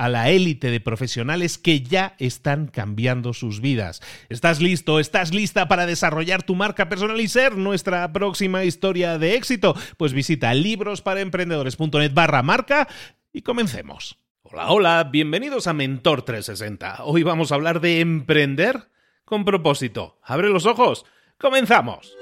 a la élite de profesionales que ya están cambiando sus vidas. ¿Estás listo? ¿Estás lista para desarrollar tu marca personal y ser nuestra próxima historia de éxito? Pues visita librosparaemprendedores.net barra marca y comencemos. Hola, hola, bienvenidos a Mentor 360. Hoy vamos a hablar de emprender con propósito. Abre los ojos. Comenzamos.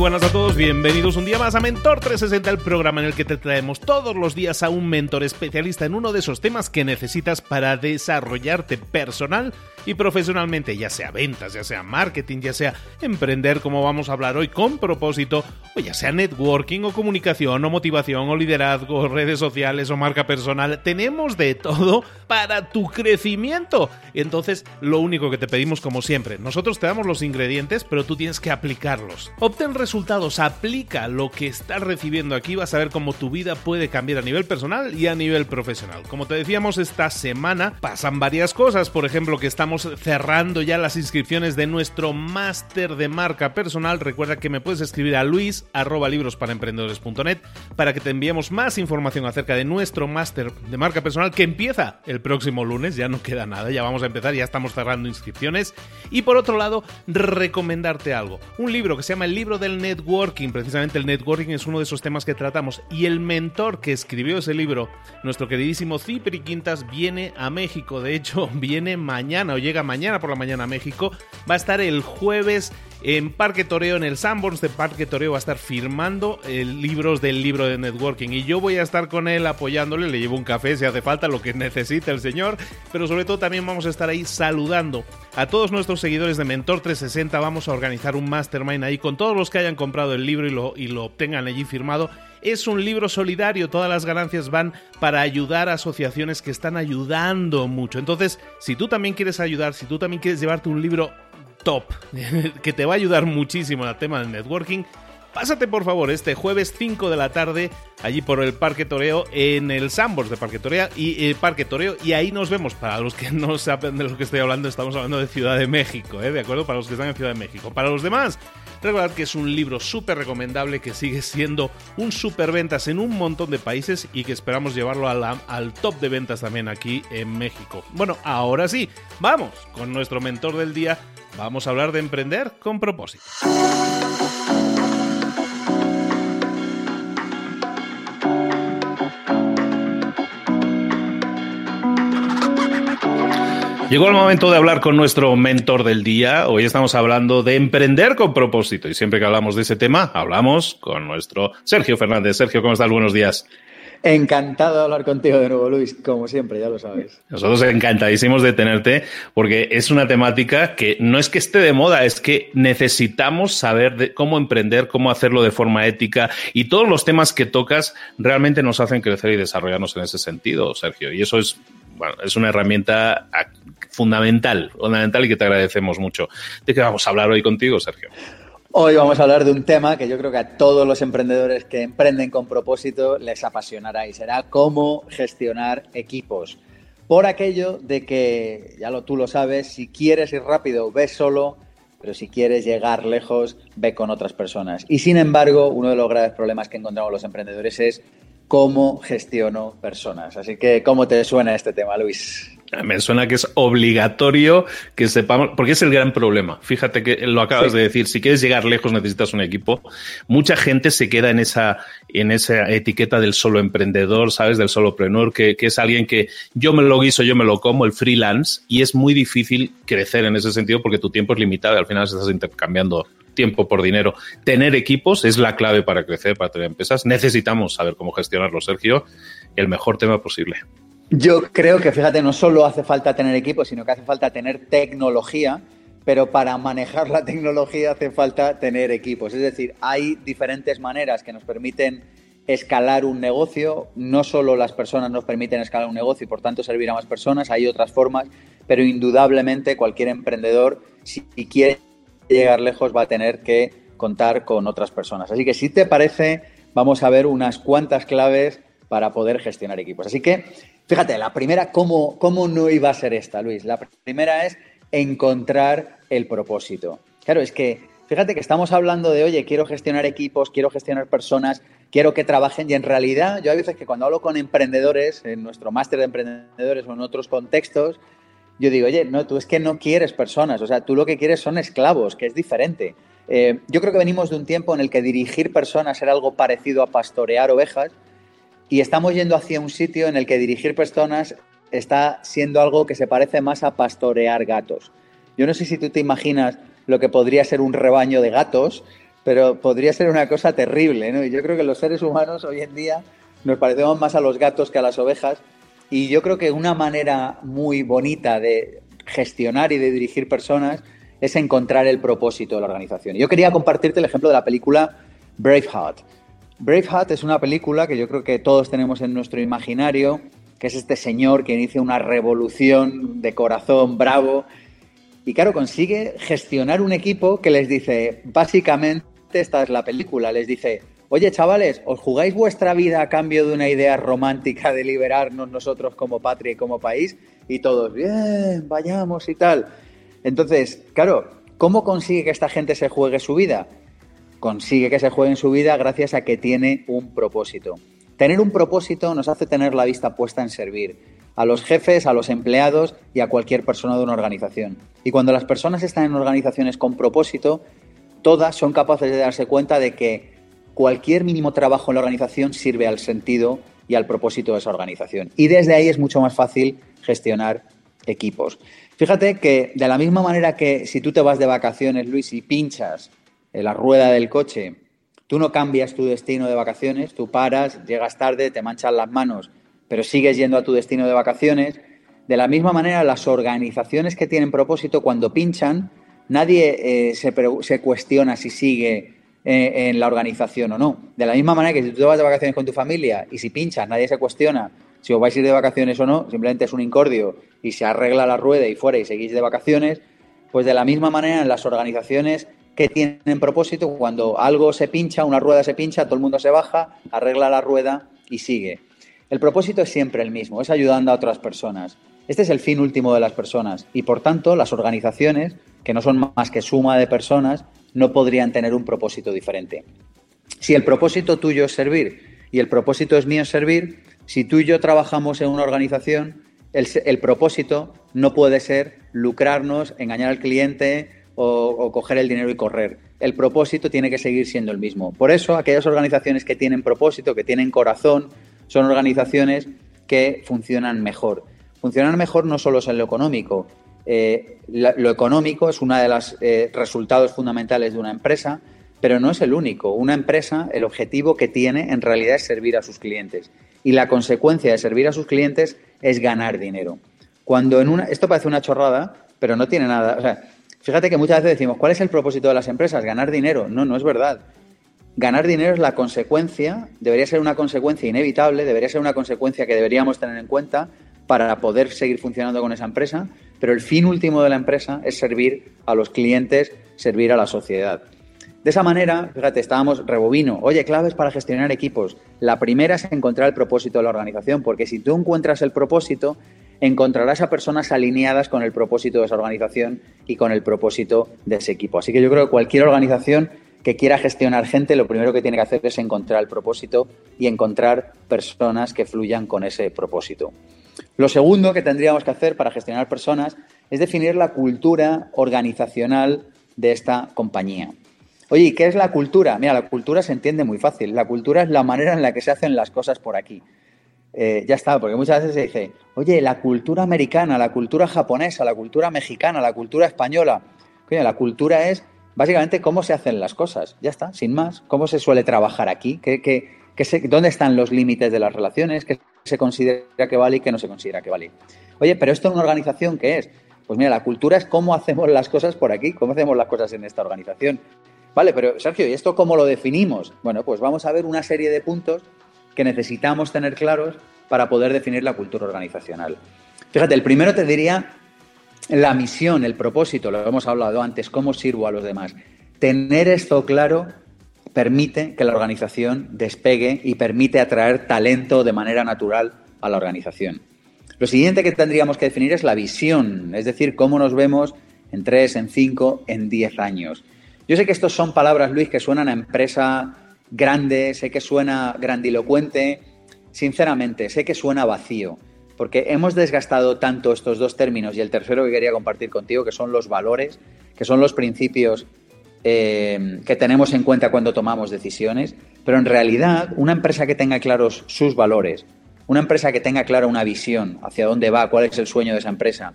Buenas a todos, bienvenidos un día más a Mentor 360, el programa en el que te traemos todos los días a un mentor especialista en uno de esos temas que necesitas para desarrollarte personal y profesionalmente, ya sea ventas, ya sea marketing, ya sea emprender, como vamos a hablar hoy con propósito, o ya sea networking o comunicación o motivación o liderazgo, redes sociales o marca personal. Tenemos de todo para tu crecimiento. Entonces, lo único que te pedimos como siempre, nosotros te damos los ingredientes, pero tú tienes que aplicarlos. Obtén resultados, aplica lo que estás recibiendo aquí, vas a ver cómo tu vida puede cambiar a nivel personal y a nivel profesional. Como te decíamos, esta semana pasan varias cosas, por ejemplo, que estamos cerrando ya las inscripciones de nuestro máster de marca personal. Recuerda que me puedes escribir a luis arroba libros para emprendedores.net para que te enviemos más información acerca de nuestro máster de marca personal que empieza el próximo lunes. Ya no queda nada, ya vamos a empezar, ya estamos cerrando inscripciones. Y por otro lado, recomendarte algo. Un libro que se llama El libro del networking. Precisamente el networking es uno de esos temas que tratamos. Y el mentor que escribió ese libro, nuestro queridísimo Cipri Quintas, viene a México. De hecho, viene mañana llega mañana por la mañana a México. Va a estar el jueves en Parque Toreo, en el Sanborns de Parque Toreo, va a estar firmando libros del libro de networking. Y yo voy a estar con él apoyándole, le llevo un café si hace falta, lo que necesite el señor. Pero sobre todo también vamos a estar ahí saludando a todos nuestros seguidores de Mentor 360. Vamos a organizar un mastermind ahí con todos los que hayan comprado el libro y lo, y lo obtengan allí firmado es un libro solidario, todas las ganancias van para ayudar a asociaciones que están ayudando mucho. Entonces, si tú también quieres ayudar, si tú también quieres llevarte un libro top que te va a ayudar muchísimo en el tema del networking, Pásate por favor este jueves 5 de la tarde allí por el Parque Toreo en el Sambors de Parque Toreo y eh, Parque Toreo y ahí nos vemos. Para los que no saben de lo que estoy hablando, estamos hablando de Ciudad de México, ¿eh? ¿de acuerdo? Para los que están en Ciudad de México. Para los demás, recordad que es un libro súper recomendable que sigue siendo un super ventas en un montón de países y que esperamos llevarlo al top de ventas también aquí en México. Bueno, ahora sí, vamos con nuestro mentor del día. Vamos a hablar de emprender con propósito. Llegó el momento de hablar con nuestro mentor del día. Hoy estamos hablando de emprender con propósito y siempre que hablamos de ese tema, hablamos con nuestro Sergio Fernández. Sergio, ¿cómo estás? Buenos días. Encantado de hablar contigo de nuevo, Luis, como siempre, ya lo sabes. Nosotros encantadísimos de tenerte porque es una temática que no es que esté de moda, es que necesitamos saber cómo emprender, cómo hacerlo de forma ética y todos los temas que tocas realmente nos hacen crecer y desarrollarnos en ese sentido, Sergio. Y eso es, bueno, es una herramienta fundamental, fundamental y que te agradecemos mucho. ¿De qué vamos a hablar hoy contigo, Sergio? Hoy vamos a hablar de un tema que yo creo que a todos los emprendedores que emprenden con propósito les apasionará y será cómo gestionar equipos. Por aquello de que, ya lo, tú lo sabes, si quieres ir rápido, ve solo, pero si quieres llegar lejos, ve con otras personas. Y sin embargo, uno de los graves problemas que encontramos los emprendedores es cómo gestiono personas. Así que, ¿cómo te suena este tema, Luis? Me suena que es obligatorio que sepamos, porque es el gran problema. Fíjate que lo acabas de decir, si quieres llegar lejos necesitas un equipo. Mucha gente se queda en esa, en esa etiqueta del solo emprendedor, ¿sabes? Del solopreneur, que, que es alguien que yo me lo guiso, yo me lo como, el freelance, y es muy difícil crecer en ese sentido porque tu tiempo es limitado y al final estás intercambiando tiempo por dinero. Tener equipos es la clave para crecer, para tener empresas. Necesitamos saber cómo gestionarlo, Sergio, el mejor tema posible. Yo creo que, fíjate, no solo hace falta tener equipo, sino que hace falta tener tecnología, pero para manejar la tecnología hace falta tener equipos. Es decir, hay diferentes maneras que nos permiten escalar un negocio. No solo las personas nos permiten escalar un negocio y por tanto servir a más personas, hay otras formas, pero indudablemente cualquier emprendedor, si quiere llegar lejos, va a tener que contar con otras personas. Así que si te parece, vamos a ver unas cuantas claves para poder gestionar equipos. Así que Fíjate, la primera, ¿cómo, ¿cómo no iba a ser esta, Luis? La primera es encontrar el propósito. Claro, es que fíjate que estamos hablando de, oye, quiero gestionar equipos, quiero gestionar personas, quiero que trabajen y en realidad yo hay veces que cuando hablo con emprendedores, en nuestro máster de emprendedores o en otros contextos, yo digo, oye, no, tú es que no quieres personas, o sea, tú lo que quieres son esclavos, que es diferente. Eh, yo creo que venimos de un tiempo en el que dirigir personas era algo parecido a pastorear ovejas y estamos yendo hacia un sitio en el que dirigir personas está siendo algo que se parece más a pastorear gatos. Yo no sé si tú te imaginas lo que podría ser un rebaño de gatos, pero podría ser una cosa terrible, ¿no? Y yo creo que los seres humanos hoy en día nos parecemos más a los gatos que a las ovejas y yo creo que una manera muy bonita de gestionar y de dirigir personas es encontrar el propósito de la organización. Yo quería compartirte el ejemplo de la película Braveheart. Braveheart es una película que yo creo que todos tenemos en nuestro imaginario, que es este señor que inicia una revolución de corazón bravo y claro, consigue gestionar un equipo que les dice, básicamente esta es la película, les dice, oye chavales, ¿os jugáis vuestra vida a cambio de una idea romántica de liberarnos nosotros como patria y como país? Y todos, bien, vayamos y tal. Entonces, claro, ¿cómo consigue que esta gente se juegue su vida? Consigue que se juegue en su vida gracias a que tiene un propósito. Tener un propósito nos hace tener la vista puesta en servir a los jefes, a los empleados y a cualquier persona de una organización. Y cuando las personas están en organizaciones con propósito, todas son capaces de darse cuenta de que cualquier mínimo trabajo en la organización sirve al sentido y al propósito de esa organización. Y desde ahí es mucho más fácil gestionar equipos. Fíjate que de la misma manera que si tú te vas de vacaciones, Luis, y pinchas la rueda del coche, tú no cambias tu destino de vacaciones, tú paras, llegas tarde, te manchan las manos, pero sigues yendo a tu destino de vacaciones. De la misma manera, las organizaciones que tienen propósito, cuando pinchan, nadie eh, se, cuestiona si sigue eh, en la organización o no. De la misma manera que si tú te vas de vacaciones con tu familia y si pinchas, nadie se cuestiona si os vais a ir de vacaciones o no, simplemente es un incordio y se arregla la rueda y fuera y seguís de vacaciones, pues de la misma manera en las organizaciones que tienen propósito. Cuando algo se pincha, una rueda se pincha, todo el mundo se baja, arregla la rueda y sigue. El propósito es siempre el mismo, es ayudando a otras personas. Este es el fin último de las personas y por tanto las organizaciones, que no son más que suma de personas, no podrían tener un propósito diferente. Si el propósito tuyo es servir y el propósito es mío servir, si tú y yo trabajamos en una organización, el, el propósito no puede ser lucrarnos, engañar al cliente, o, coger el dinero y correr. El propósito tiene que seguir siendo el mismo. Por eso, aquellas organizaciones que tienen propósito, que tienen corazón, son organizaciones que funcionan mejor. Funcionan mejor no solo en lo económico. Eh, lo económico es uno de los eh, resultados fundamentales de una empresa, pero no es el único. Una empresa, el objetivo que tiene en realidad es servir a sus clientes. y la consecuencia de servir a sus clientes es ganar dinero. Cuando en una, esto parece una chorrada, pero no tiene nada. Fíjate que muchas veces decimos, ¿cuál es el propósito de las empresas? Ganar dinero. No, no es verdad. Ganar dinero es la consecuencia, debería ser una consecuencia inevitable, debería ser una consecuencia que deberíamos tener en cuenta para poder seguir funcionando con esa empresa, pero el fin último de la empresa es servir a los clientes, servir a la sociedad. De esa manera, fíjate, estábamos rebobino, oye, claves para gestionar equipos. La primera es encontrar el propósito de la organización, porque si tú encuentras el propósito, encontrarás a personas alineadas con el propósito de esa organización y con el propósito de ese equipo. Así que yo creo que cualquier organización que quiera gestionar gente, lo primero que tiene que hacer es encontrar el propósito y encontrar personas que fluyan con ese propósito. Lo segundo que tendríamos que hacer para gestionar personas es definir la cultura organizacional de esta compañía. Oye, ¿y qué es la cultura? Mira, la cultura se entiende muy fácil. La cultura es la manera en la que se hacen las cosas por aquí. Eh, ya está, porque muchas veces se dice, oye, la cultura americana, la cultura japonesa, la cultura mexicana, la cultura española. Oye, la cultura es básicamente cómo se hacen las cosas. Ya está, sin más. ¿Cómo se suele trabajar aquí? ¿Qué, qué, ¿Dónde están los límites de las relaciones? ¿Qué se considera que vale y qué no se considera que vale? Oye, pero esto en una organización, ¿qué es? Pues mira, la cultura es cómo hacemos las cosas por aquí, cómo hacemos las cosas en esta organización. Vale, pero Sergio, ¿y esto cómo lo definimos? Bueno, pues vamos a ver una serie de puntos que necesitamos tener claros para poder definir la cultura organizacional. Fíjate, el primero te diría la misión, el propósito, lo hemos hablado antes, cómo sirvo a los demás. Tener esto claro permite que la organización despegue y permite atraer talento de manera natural a la organización. Lo siguiente que tendríamos que definir es la visión, es decir, cómo nos vemos en tres, en cinco, en diez años. Yo sé que estos son palabras, Luis, que suenan a empresa grande, sé que suena grandilocuente, sinceramente, sé que suena vacío, porque hemos desgastado tanto estos dos términos y el tercero que quería compartir contigo, que son los valores, que son los principios eh, que tenemos en cuenta cuando tomamos decisiones, pero en realidad una empresa que tenga claros sus valores, una empresa que tenga clara una visión hacia dónde va, cuál es el sueño de esa empresa,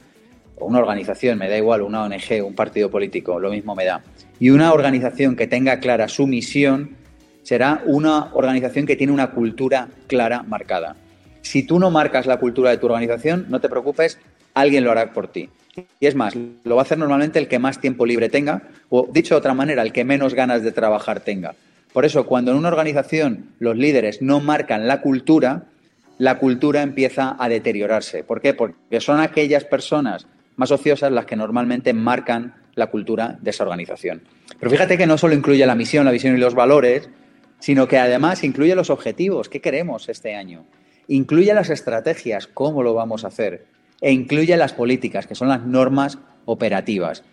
o una organización, me da igual, una ONG, un partido político, lo mismo me da, y una organización que tenga clara su misión, será una organización que tiene una cultura clara marcada. Si tú no marcas la cultura de tu organización, no te preocupes, alguien lo hará por ti. Y es más, lo va a hacer normalmente el que más tiempo libre tenga, o dicho de otra manera, el que menos ganas de trabajar tenga. Por eso, cuando en una organización los líderes no marcan la cultura, la cultura empieza a deteriorarse. ¿Por qué? Porque son aquellas personas más ociosas las que normalmente marcan la cultura de esa organización. Pero fíjate que no solo incluye la misión, la visión y los valores, sino que además incluye los objetivos, qué queremos este año, incluye las estrategias, cómo lo vamos a hacer, e incluye las políticas, que son las normas operativas.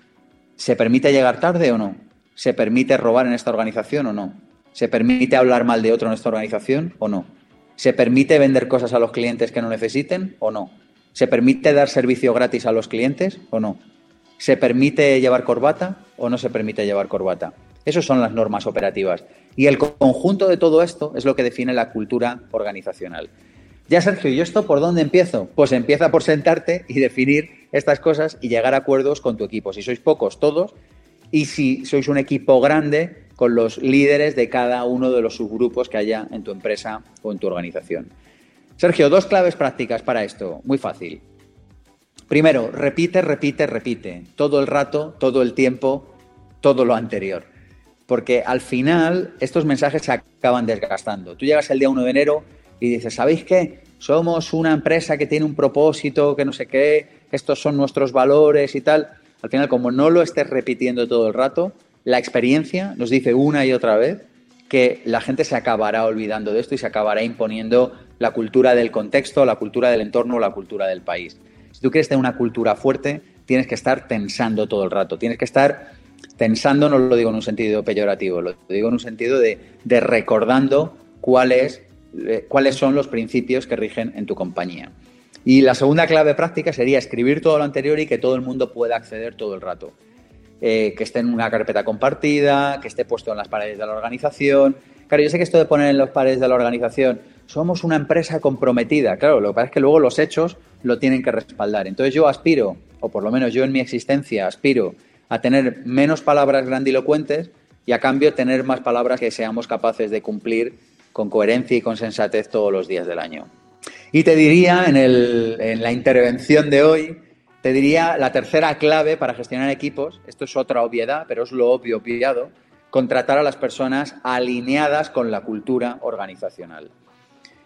¿Se permite llegar tarde o no? ¿Se permite robar en esta organización o no? ¿Se permite hablar mal de otro en esta organización o no? ¿Se permite vender cosas a los clientes que no necesiten o no? ¿Se permite dar servicio gratis a los clientes o no? ¿Se permite llevar corbata o no se permite llevar corbata? Esas son las normas operativas. Y el conjunto de todo esto es lo que define la cultura organizacional. Ya, Sergio, ¿y esto por dónde empiezo? Pues empieza por sentarte y definir estas cosas y llegar a acuerdos con tu equipo. Si sois pocos, todos. Y si sois un equipo grande, con los líderes de cada uno de los subgrupos que haya en tu empresa o en tu organización. Sergio, dos claves prácticas para esto. Muy fácil. Primero, repite, repite, repite. Todo el rato, todo el tiempo, todo lo anterior. Porque al final estos mensajes se acaban desgastando. Tú llegas el día 1 de enero y dices, ¿sabéis qué? Somos una empresa que tiene un propósito, que no sé qué, estos son nuestros valores y tal. Al final, como no lo estés repitiendo todo el rato, la experiencia nos dice una y otra vez que la gente se acabará olvidando de esto y se acabará imponiendo la cultura del contexto, la cultura del entorno, la cultura del país. Si tú quieres tener una cultura fuerte, tienes que estar tensando todo el rato, tienes que estar tensando, no lo digo en un sentido peyorativo, lo digo en un sentido de, recordando cuál es eh, cuáles son los principios que rigen en tu compañía. Y la segunda clave práctica sería escribir todo lo anterior y que todo el mundo pueda acceder todo el rato. Eh, que esté en una carpeta compartida, que esté puesto en las paredes de la organización. Claro, yo sé que esto de poner en las paredes de la organización, somos una empresa comprometida. Claro, lo que pasa es que luego los hechos lo tienen que respaldar. Entonces yo aspiro, o por lo menos yo en mi existencia aspiro, a tener menos palabras grandilocuentes y a cambio tener más palabras que seamos capaces de cumplir con coherencia y con sensatez todos los días del año. Y te diría, en, en la intervención de hoy, te diría la tercera clave para gestionar equipos, esto es otra obviedad, pero es lo obvio obviado, contratar a las personas alineadas con la cultura organizacional.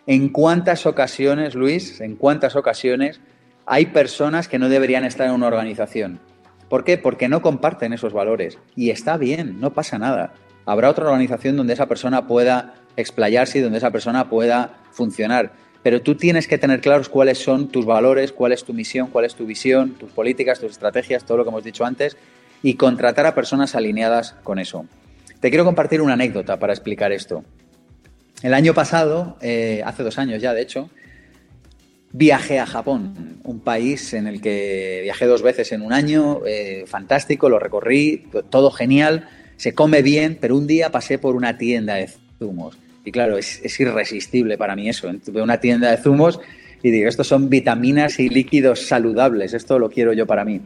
¿En cuántas ocasiones, Luis, en cuántas ocasiones hay personas que no deberían estar en una organización? ¿Por qué? Porque no comparten esos valores. Y está bien, no pasa nada. Habrá otra organización donde esa persona pueda explayarse y donde esa persona pueda funcionar. Pero tú tienes que tener claros cuáles son tus valores, cuál es tu misión, cuál es tu visión, tus políticas, tus estrategias, todo lo que hemos dicho antes, y contratar a personas alineadas con eso. Te quiero compartir una anécdota para explicar esto. El año pasado, eh, hace dos años ya de hecho, viajé a Japón, un país en el que viajé dos veces en un año, eh, fantástico, lo recorrí, todo genial, se come bien, pero un día pasé por una tienda de zumos. Y claro, es, es irresistible para mí eso. Veo una tienda de zumos y digo, estos son vitaminas y líquidos saludables, esto lo quiero yo para mí.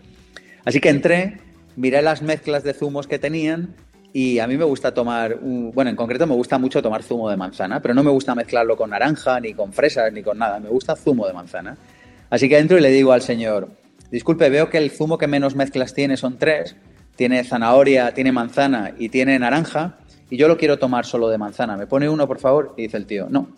Así que entré, miré las mezclas de zumos que tenían y a mí me gusta tomar, bueno, en concreto me gusta mucho tomar zumo de manzana, pero no me gusta mezclarlo con naranja, ni con fresas, ni con nada. Me gusta zumo de manzana. Así que entro y le digo al señor, disculpe, veo que el zumo que menos mezclas tiene son tres. Tiene zanahoria, tiene manzana y tiene naranja. Y yo lo quiero tomar solo de manzana. ¿Me pone uno, por favor? Y dice el tío, no.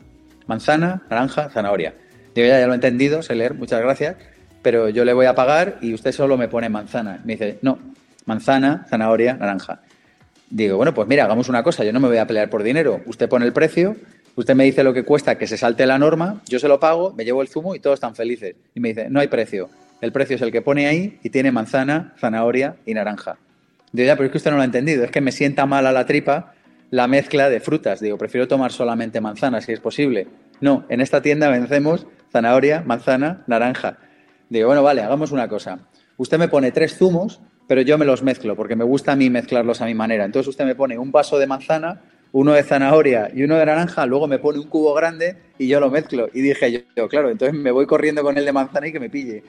Manzana, naranja, zanahoria. Digo, ya, ya lo he entendido, sé leer, muchas gracias. Pero yo le voy a pagar y usted solo me pone manzana. Me dice, no, manzana, zanahoria, naranja digo, bueno, pues mira, hagamos una cosa, yo no me voy a pelear por dinero, usted pone el precio, usted me dice lo que cuesta que se salte la norma, yo se lo pago, me llevo el zumo y todos están felices. Y me dice, no hay precio, el precio es el que pone ahí y tiene manzana, zanahoria y naranja. Digo, ya, pero es que usted no lo ha entendido, es que me sienta mal a la tripa la mezcla de frutas. Digo, prefiero tomar solamente manzana si es posible. No, en esta tienda vencemos zanahoria, manzana, naranja. Digo, bueno, vale, hagamos una cosa. Usted me pone tres zumos pero yo me los mezclo porque me gusta a mí mezclarlos a mi manera. Entonces usted me pone un vaso de manzana, uno de zanahoria y uno de naranja, luego me pone un cubo grande y yo lo mezclo. Y dije yo, claro, entonces me voy corriendo con el de manzana y que me pille.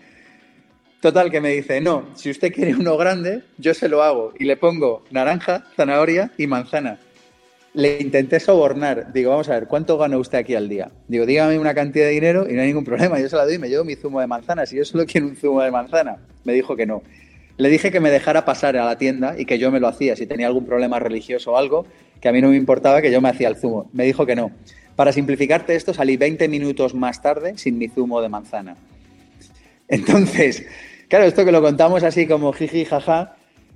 Total, que me dice, no, si usted quiere uno grande, yo se lo hago y le pongo naranja, zanahoria y manzana. Le intenté sobornar. Digo, vamos a ver, ¿cuánto gana usted aquí al día? Digo, dígame una cantidad de dinero y no hay ningún problema. Yo se la doy y me llevo mi zumo de manzana. Si yo solo quiero un zumo de manzana. Me dijo que no. Le dije que me dejara pasar a la tienda y que yo me lo hacía si tenía algún problema religioso o algo, que a mí no me importaba que yo me hacía el zumo. Me dijo que no. Para simplificarte esto, salí 20 minutos más tarde sin mi zumo de manzana. Entonces, claro, esto que lo contamos así como jiji, jaja,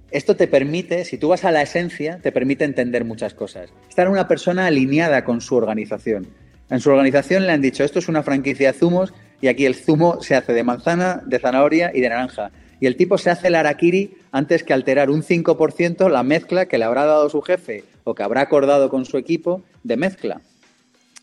esto te permite, si tú vas a la esencia, te permite entender muchas cosas. Estar una persona alineada con su organización. En su organización le han dicho, esto es una franquicia de zumos y aquí el zumo se hace de manzana, de zanahoria y de naranja y el tipo se hace el arakiri antes que alterar un 5% la mezcla que le habrá dado su jefe o que habrá acordado con su equipo de mezcla.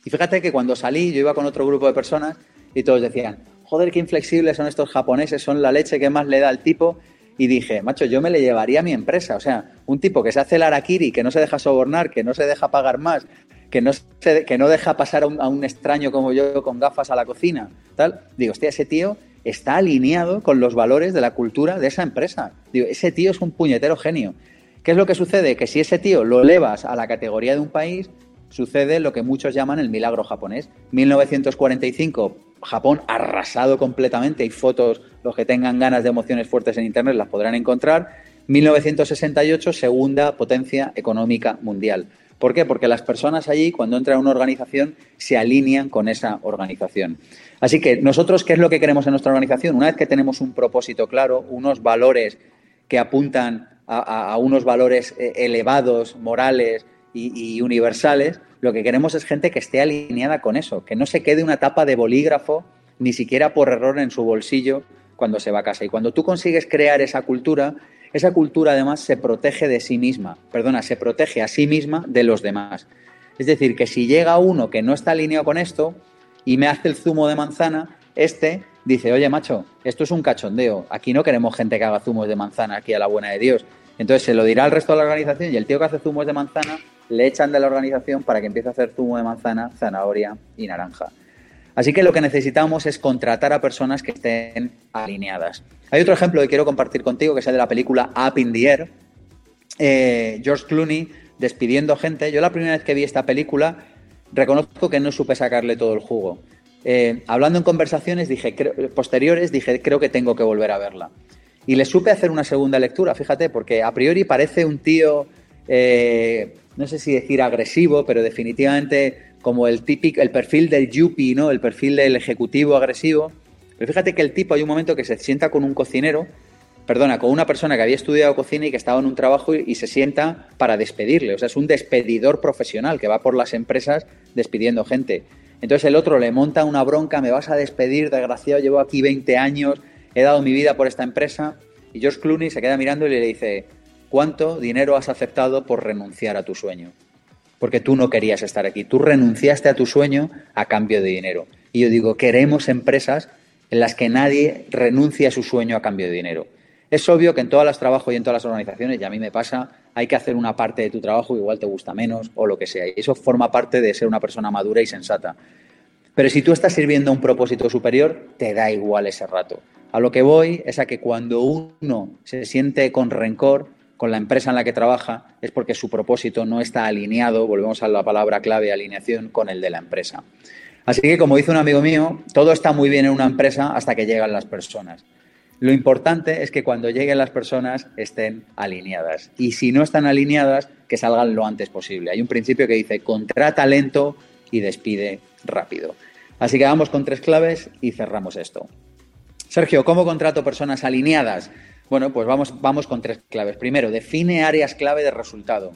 Y fíjate que cuando salí yo iba con otro grupo de personas y todos decían, joder, qué inflexibles son estos japoneses, son la leche que más le da al tipo. Y dije, macho, yo me le llevaría a mi empresa. O sea, un tipo que se hace el arakiri, que no se deja sobornar, que no se deja pagar más, que no, que no deja pasar a un, a un extraño como yo con gafas a la cocina, tal. Digo, hostia, ese tío está alineado con los valores de la cultura de esa empresa. Digo, ese tío es un puñetero genio. ¿Qué es lo que sucede? Que si ese tío lo elevas a la categoría de un país, sucede lo que muchos llaman el milagro japonés. 1945, Japón arrasado completamente. Hay fotos, los que tengan ganas de emociones fuertes en Internet las podrán encontrar. 1968, segunda potencia económica mundial. ¿Por qué? Porque las personas allí, cuando entran a una organización, se alinean con esa organización. Así que nosotros, ¿qué es lo que queremos en nuestra organización? Una vez que tenemos un propósito claro, unos valores que apuntan a, unos valores eh, elevados, morales y, universales, lo que queremos es gente que esté alineada con eso, que no se quede una tapa de bolígrafo, ni siquiera por error en su bolsillo cuando se va a casa. Y cuando tú consigues crear esa cultura, esa cultura además se protege de sí misma, perdona, se protege a sí misma de los demás. Es decir, que si llega uno que no está alineado con esto, y me hace el zumo de manzana, este dice, oye macho, esto es un cachondeo, aquí no queremos gente que haga zumos de manzana aquí a la buena de Dios. Entonces se lo dirá al resto de la organización y el tío que hace zumos de manzana le echan de la organización para que empiece a hacer zumo de manzana, zanahoria y naranja. Así que lo que necesitamos es contratar a personas que estén alineadas. Hay otro ejemplo que quiero compartir contigo, que es el de la película Up in the Air. Eh, George Clooney despidiendo gente. Yo la primera vez que vi esta película reconozco que no supe sacarle todo el jugo. Eh, hablando en conversaciones dije, posteriores, dije, creo que tengo que volver a verla. Y le supe hacer una segunda lectura, fíjate, porque a priori parece un tío, eh, no sé si decir agresivo, pero definitivamente como el típico, el perfil del yuppie, ¿no? El perfil del ejecutivo agresivo. Pero fíjate que el tipo hay un momento que se sienta con un cocinero, perdona, con una persona que había estudiado cocina y que estaba en un trabajo y, y se sienta para despedirle. O sea, es un despedidor profesional que va por las empresas despidiendo gente. Entonces el otro le monta una bronca, me vas a despedir, desgraciado, llevo aquí 20 años, he dado mi vida por esta empresa. Y George Clooney se queda mirando y le dice, ¿cuánto dinero has aceptado por renunciar a tu sueño? Porque tú no querías estar aquí, tú renunciaste a tu sueño a cambio de dinero. Y yo digo, queremos empresas en las que nadie renuncie a su sueño a cambio de dinero. Es obvio que en todas las trabajos y en todas las organizaciones, y a mí me pasa, hay que hacer una parte de tu trabajo igual te gusta menos o lo que sea. Y eso forma parte de ser una persona madura y sensata. Pero si tú estás sirviendo a un propósito superior, te da igual ese rato. A lo que voy es a que cuando uno se siente con rencor con la empresa en la que trabaja, es porque su propósito no está alineado, volvemos a la palabra clave, alineación, con el de la empresa. Así que, como dice un amigo mío, todo está muy bien en una empresa hasta que llegan las personas. Lo importante es que cuando lleguen las personas estén alineadas. Y si no están alineadas, que salgan lo antes posible. Hay un principio que dice, contrata lento y despide rápido. Así que vamos con tres claves y cerramos esto. Sergio, ¿cómo contrato personas alineadas? Bueno, pues vamos, vamos con tres claves. Primero, define áreas clave de resultado.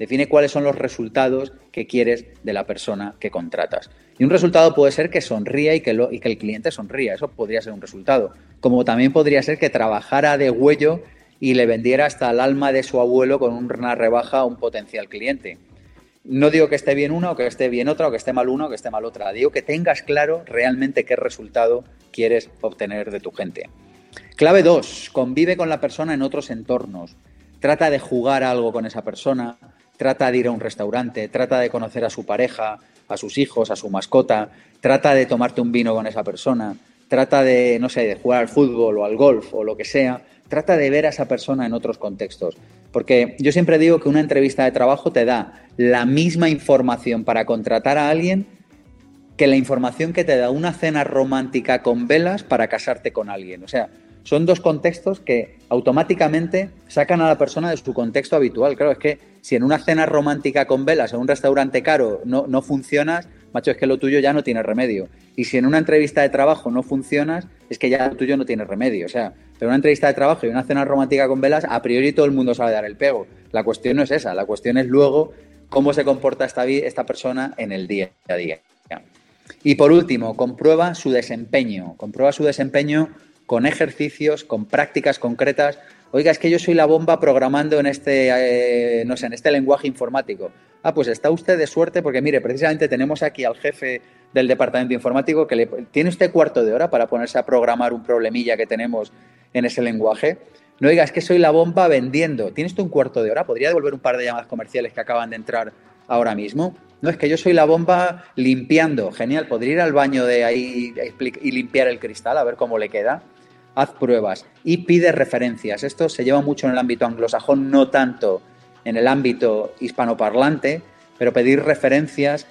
Define cuáles son los resultados que quieres de la persona que contratas. Y un resultado puede ser que sonría y que, el cliente sonría. Eso podría ser un resultado. Como también podría ser que trabajara de huello y le vendiera hasta el alma de su abuelo con una rebaja a un potencial cliente. No digo que esté bien una o que esté bien otra o que esté mal una o que esté mal otra. Digo que tengas claro realmente qué resultado quieres obtener de tu gente. Clave 2. Convive con la persona en otros entornos. Trata de jugar algo con esa persona, trata de ir a un restaurante, trata de conocer a su pareja, a sus hijos, a su mascota, trata de tomarte un vino con esa persona, trata de, no sé, de jugar al fútbol o al golf o lo que sea, trata de ver a esa persona en otros contextos. Porque yo siempre digo que una entrevista de trabajo te da la misma información para contratar a alguien que la información que te da una cena romántica con velas para casarte con alguien. O sea, son dos contextos que automáticamente sacan a la persona de su contexto habitual. Claro, es que si en una cena romántica con velas en un restaurante caro no, no funcionas, macho, es que lo tuyo ya no tiene remedio. Y si en una entrevista de trabajo no funcionas, es que ya lo tuyo no tiene remedio. O sea, pero una entrevista de trabajo y una cena romántica con velas, a priori todo el mundo sabe dar el pego. La cuestión no es esa, la cuestión es luego cómo se comporta esta, esta persona en el día a día. Y por último, comprueba su desempeño. Comprueba su desempeño con ejercicios, con prácticas concretas. Oiga, es que yo soy la bomba programando en este, eh, no sé, en este lenguaje informático. Ah, pues está usted de suerte porque, mire, precisamente tenemos aquí al jefe del departamento informático que le, tiene usted cuarto de hora para ponerse a programar un problemilla que tenemos en ese lenguaje. No diga, es que soy la bomba vendiendo. ¿Tienes tú un cuarto de hora? ¿Podría devolver un par de llamadas comerciales que acaban de entrar ahora mismo? No, es que yo soy la bomba limpiando. Genial, podría ir al baño de ahí y limpiar el cristal a ver cómo le queda. Haz pruebas y pide referencias. Esto se lleva mucho en el ámbito anglosajón, no tanto en el ámbito hispanoparlante, pero pedir referencias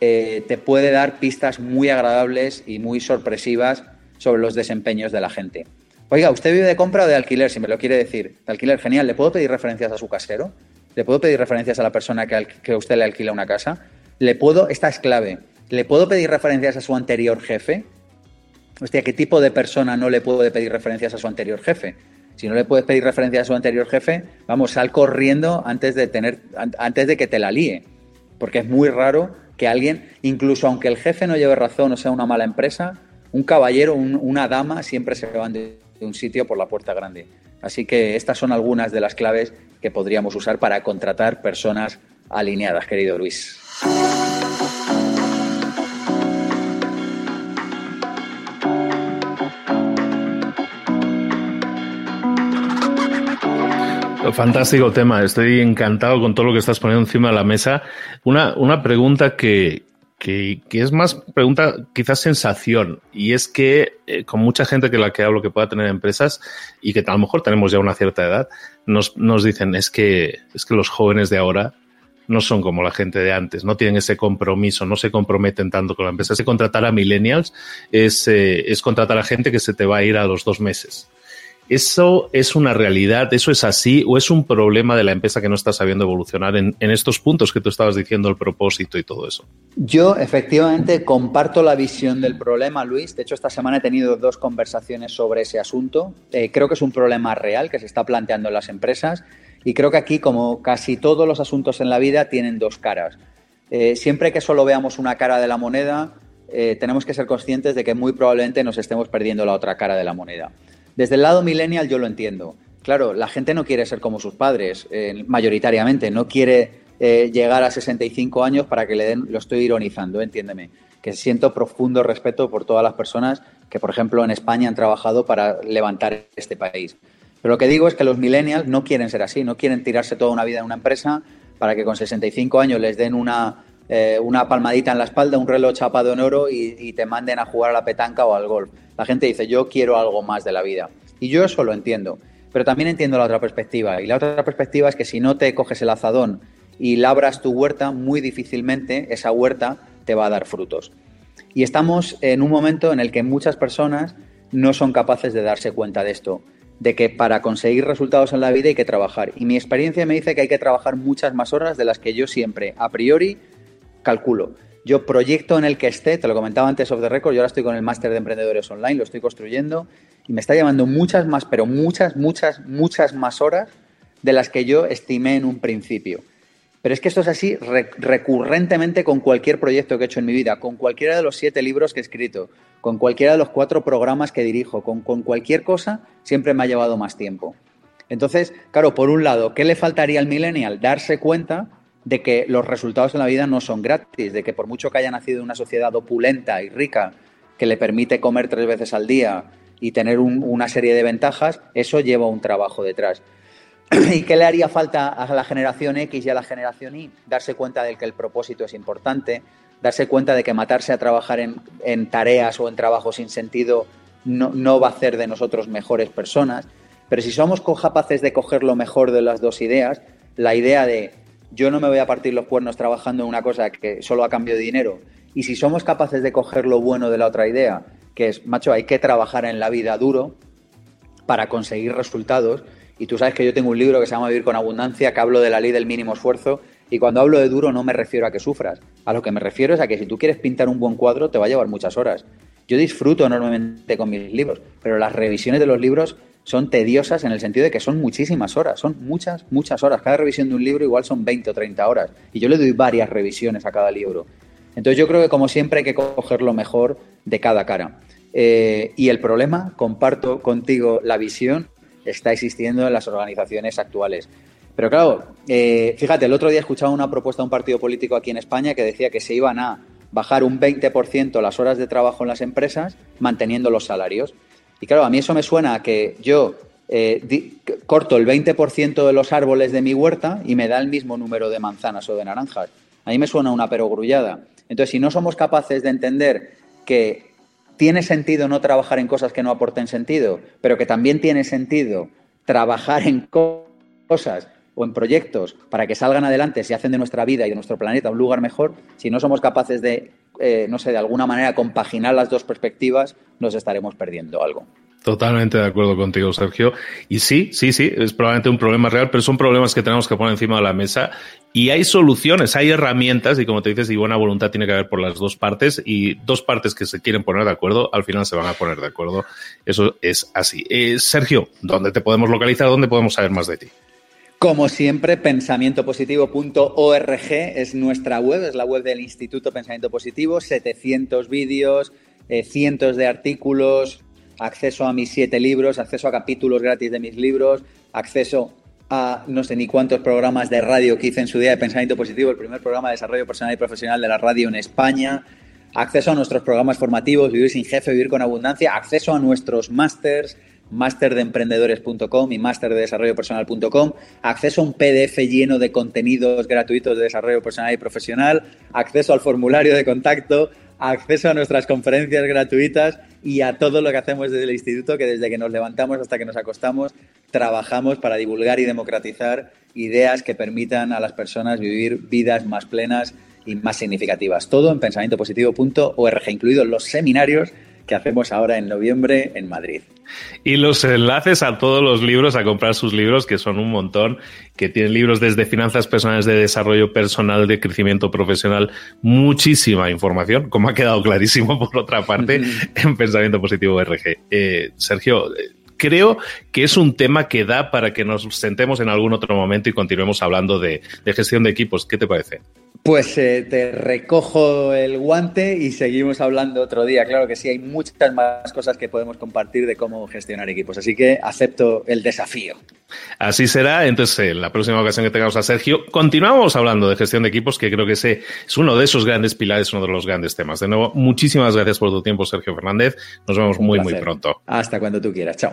eh, te puede dar pistas muy agradables y muy sorpresivas sobre los desempeños de la gente. Oiga, ¿usted vive de compra o de alquiler? Si me lo quiere decir. De alquiler, genial. ¿Le puedo pedir referencias a su casero? ¿Le puedo pedir referencias a la persona que, que usted le alquila una casa? ¿Le puedo, esta es clave, ¿le puedo pedir referencias a su anterior jefe? Hostia, ¿qué tipo de persona no le puede pedir referencias a su anterior jefe? Si no le puedes pedir referencias a su anterior jefe, vamos, sal corriendo antes de, tener, antes de que te la líe. Porque es muy raro que alguien, incluso aunque el jefe no lleve razón o sea una mala empresa, un caballero, una dama siempre se van de de un sitio por la puerta grande. Así que estas son algunas de las claves que podríamos usar para contratar personas alineadas, querido Luis. Fantástico tema, estoy encantado con todo lo que estás poniendo encima de la mesa. Una, una pregunta que, que, es más pregunta, quizás sensación, y es que eh, con mucha gente que la que hablo que pueda tener empresas y que a lo mejor tenemos ya una cierta edad, nos, nos dicen es que, es que los jóvenes de ahora no son como la gente de antes, no tienen ese compromiso, no se comprometen tanto con la empresa. Ese contratar a millennials es, eh, es contratar a gente que se te va a ir a los dos meses. ¿Eso es una realidad? ¿Eso es así? ¿O es un problema de la empresa que no está sabiendo evolucionar en, estos puntos que tú estabas diciendo, el propósito y todo eso? Yo efectivamente comparto la visión del problema, Luis. De hecho, esta semana he tenido dos conversaciones sobre ese asunto. Eh, creo que es un problema real que se está planteando en las empresas y creo que aquí, como casi todos los asuntos en la vida, tienen dos caras. Eh, siempre que solo veamos una cara de la moneda, eh, tenemos que ser conscientes de que muy probablemente nos estemos perdiendo la otra cara de la moneda. Desde el lado millennial yo lo entiendo. Claro, la gente no quiere ser como sus padres, eh, mayoritariamente, no quiere eh, llegar a 65 años para que le den, lo estoy ironizando, entiéndeme, que siento profundo respeto por todas las personas que, por ejemplo, en España han trabajado para levantar este país. Pero lo que digo es que los millennials no quieren ser así, no quieren tirarse toda una vida en una empresa para que con 65 años les den una, eh, una palmadita en la espalda, un reloj chapado en oro y, te manden a jugar a la petanca o al golf. La gente dice, yo quiero algo más de la vida. Y yo eso lo entiendo. Pero también entiendo la otra perspectiva. Y la otra perspectiva es que si no te coges el azadón y labras tu huerta, muy difícilmente esa huerta te va a dar frutos. Y estamos en un momento en el que muchas personas no son capaces de darse cuenta de esto, de que para conseguir resultados en la vida hay que trabajar. Y mi experiencia me dice que hay que trabajar muchas más horas de las que yo siempre, a priori, calculo. Yo proyecto en el que esté, te lo comentaba antes of the record, yo ahora estoy con el máster de emprendedores online, lo estoy construyendo y me está llevando muchas más, pero muchas, muchas, muchas más horas de las que yo estimé en un principio. Pero es que esto es así recurrentemente con cualquier proyecto que he hecho en mi vida, con cualquiera de los siete libros que he escrito, con cualquiera de los cuatro programas que dirijo, con, con cualquier cosa, siempre me ha llevado más tiempo. Entonces, claro, por un lado, ¿qué le faltaría al millennial? Darse cuenta de que los resultados en la vida no son gratis, de que por mucho que haya nacido en una sociedad opulenta y rica que le permite comer tres veces al día y tener una serie de ventajas, eso lleva un trabajo detrás. ¿Y qué le haría falta a la generación X y a la generación Y? Darse cuenta de que el propósito es importante, darse cuenta de que matarse a trabajar en, tareas o en trabajos sin sentido no, no va a hacer de nosotros mejores personas. Pero si somos capaces de coger lo mejor de las dos ideas, la idea de yo no me voy a partir los cuernos trabajando en una cosa que solo a cambio de dinero. Y si somos capaces de coger lo bueno de la otra idea, que es, macho, hay que trabajar en la vida duro para conseguir resultados. Y tú sabes que yo tengo un libro que se llama Vivir con Abundancia, que hablo de la ley del mínimo esfuerzo. Y cuando hablo de duro no me refiero a que sufras. A lo que me refiero es a que si tú quieres pintar un buen cuadro te va a llevar muchas horas. Yo disfruto enormemente con mis libros, pero las revisiones de los libros son tediosas en el sentido de que son muchísimas horas, son muchas, muchas horas. Cada revisión de un libro igual son 20 o 30 horas. Y yo le doy varias revisiones a cada libro. Entonces yo creo que como siempre hay que coger lo mejor de cada cara. Eh, y el problema, comparto contigo la visión, está existiendo en las organizaciones actuales. Pero claro, eh, fíjate, el otro día escuchaba una propuesta de un partido político aquí en España que decía que se iban a bajar un 20% las horas de trabajo en las empresas manteniendo los salarios. Y claro, a mí eso me suena a que yo eh, corto el 20% de los árboles de mi huerta y me da el mismo número de manzanas o de naranjas. A mí me suena una perogrullada. Entonces, si no somos capaces de entender que tiene sentido no trabajar en cosas que no aporten sentido, pero que también tiene sentido trabajar en cosas o en proyectos para que salgan adelante, se hacen de nuestra vida y de nuestro planeta un lugar mejor, si no somos capaces de eh, no sé, de alguna manera compaginar las dos perspectivas, nos estaremos perdiendo algo. Totalmente de acuerdo contigo, Sergio. Y sí, sí, sí, es probablemente un problema real, pero son problemas que tenemos que poner encima de la mesa. Y hay soluciones, hay herramientas, y como te dices, y buena voluntad tiene que haber por las dos partes, y dos partes que se quieren poner de acuerdo, al final se van a poner de acuerdo. Eso es así. Eh, Sergio, ¿dónde te podemos localizar? ¿Dónde podemos saber más de ti? Como siempre, pensamientopositivo.org es nuestra web, es la web del Instituto Pensamiento Positivo, 700 vídeos, eh, cientos de artículos, acceso a mis siete libros, acceso a capítulos gratis de mis libros, acceso a no sé ni cuántos programas de radio que hice en su día de Pensamiento Positivo, el primer programa de desarrollo personal y profesional de la radio en España, acceso a nuestros programas formativos, Vivir sin jefe, Vivir con abundancia, acceso a nuestros másters, masterdeemprendedores.com y masterdesarrollopersonal.com, acceso a un PDF lleno de contenidos gratuitos de desarrollo personal y profesional, acceso al formulario de contacto, acceso a nuestras conferencias gratuitas y a todo lo que hacemos desde el instituto, que desde que nos levantamos hasta que nos acostamos, trabajamos para divulgar y democratizar ideas que permitan a las personas vivir vidas más plenas y más significativas. Todo en pensamientopositivo.org, incluidos los seminarios que hacemos ahora en noviembre en Madrid. Y los enlaces a todos los libros, a comprar sus libros, que son un montón, que tienen libros desde finanzas personales, de desarrollo personal, de crecimiento profesional, muchísima información, como ha quedado clarísimo por otra parte en Pensamiento Positivo RG. Eh, Sergio, eh, creo que es un tema que da para que nos sentemos en algún otro momento y continuemos hablando de gestión de equipos. ¿Qué te parece? Pues eh, te recojo el guante y seguimos hablando otro día. Claro que sí, hay muchas más cosas que podemos compartir de cómo gestionar equipos, así que acepto el desafío. Así será. Entonces, en la próxima ocasión que tengamos a Sergio, continuamos hablando de gestión de equipos, que creo que ese es uno de esos grandes pilares, uno de los grandes temas. De nuevo, muchísimas gracias por tu tiempo, Sergio Fernández. Nos vemos muy, muy pronto. Hasta cuando tú quieras. Chao.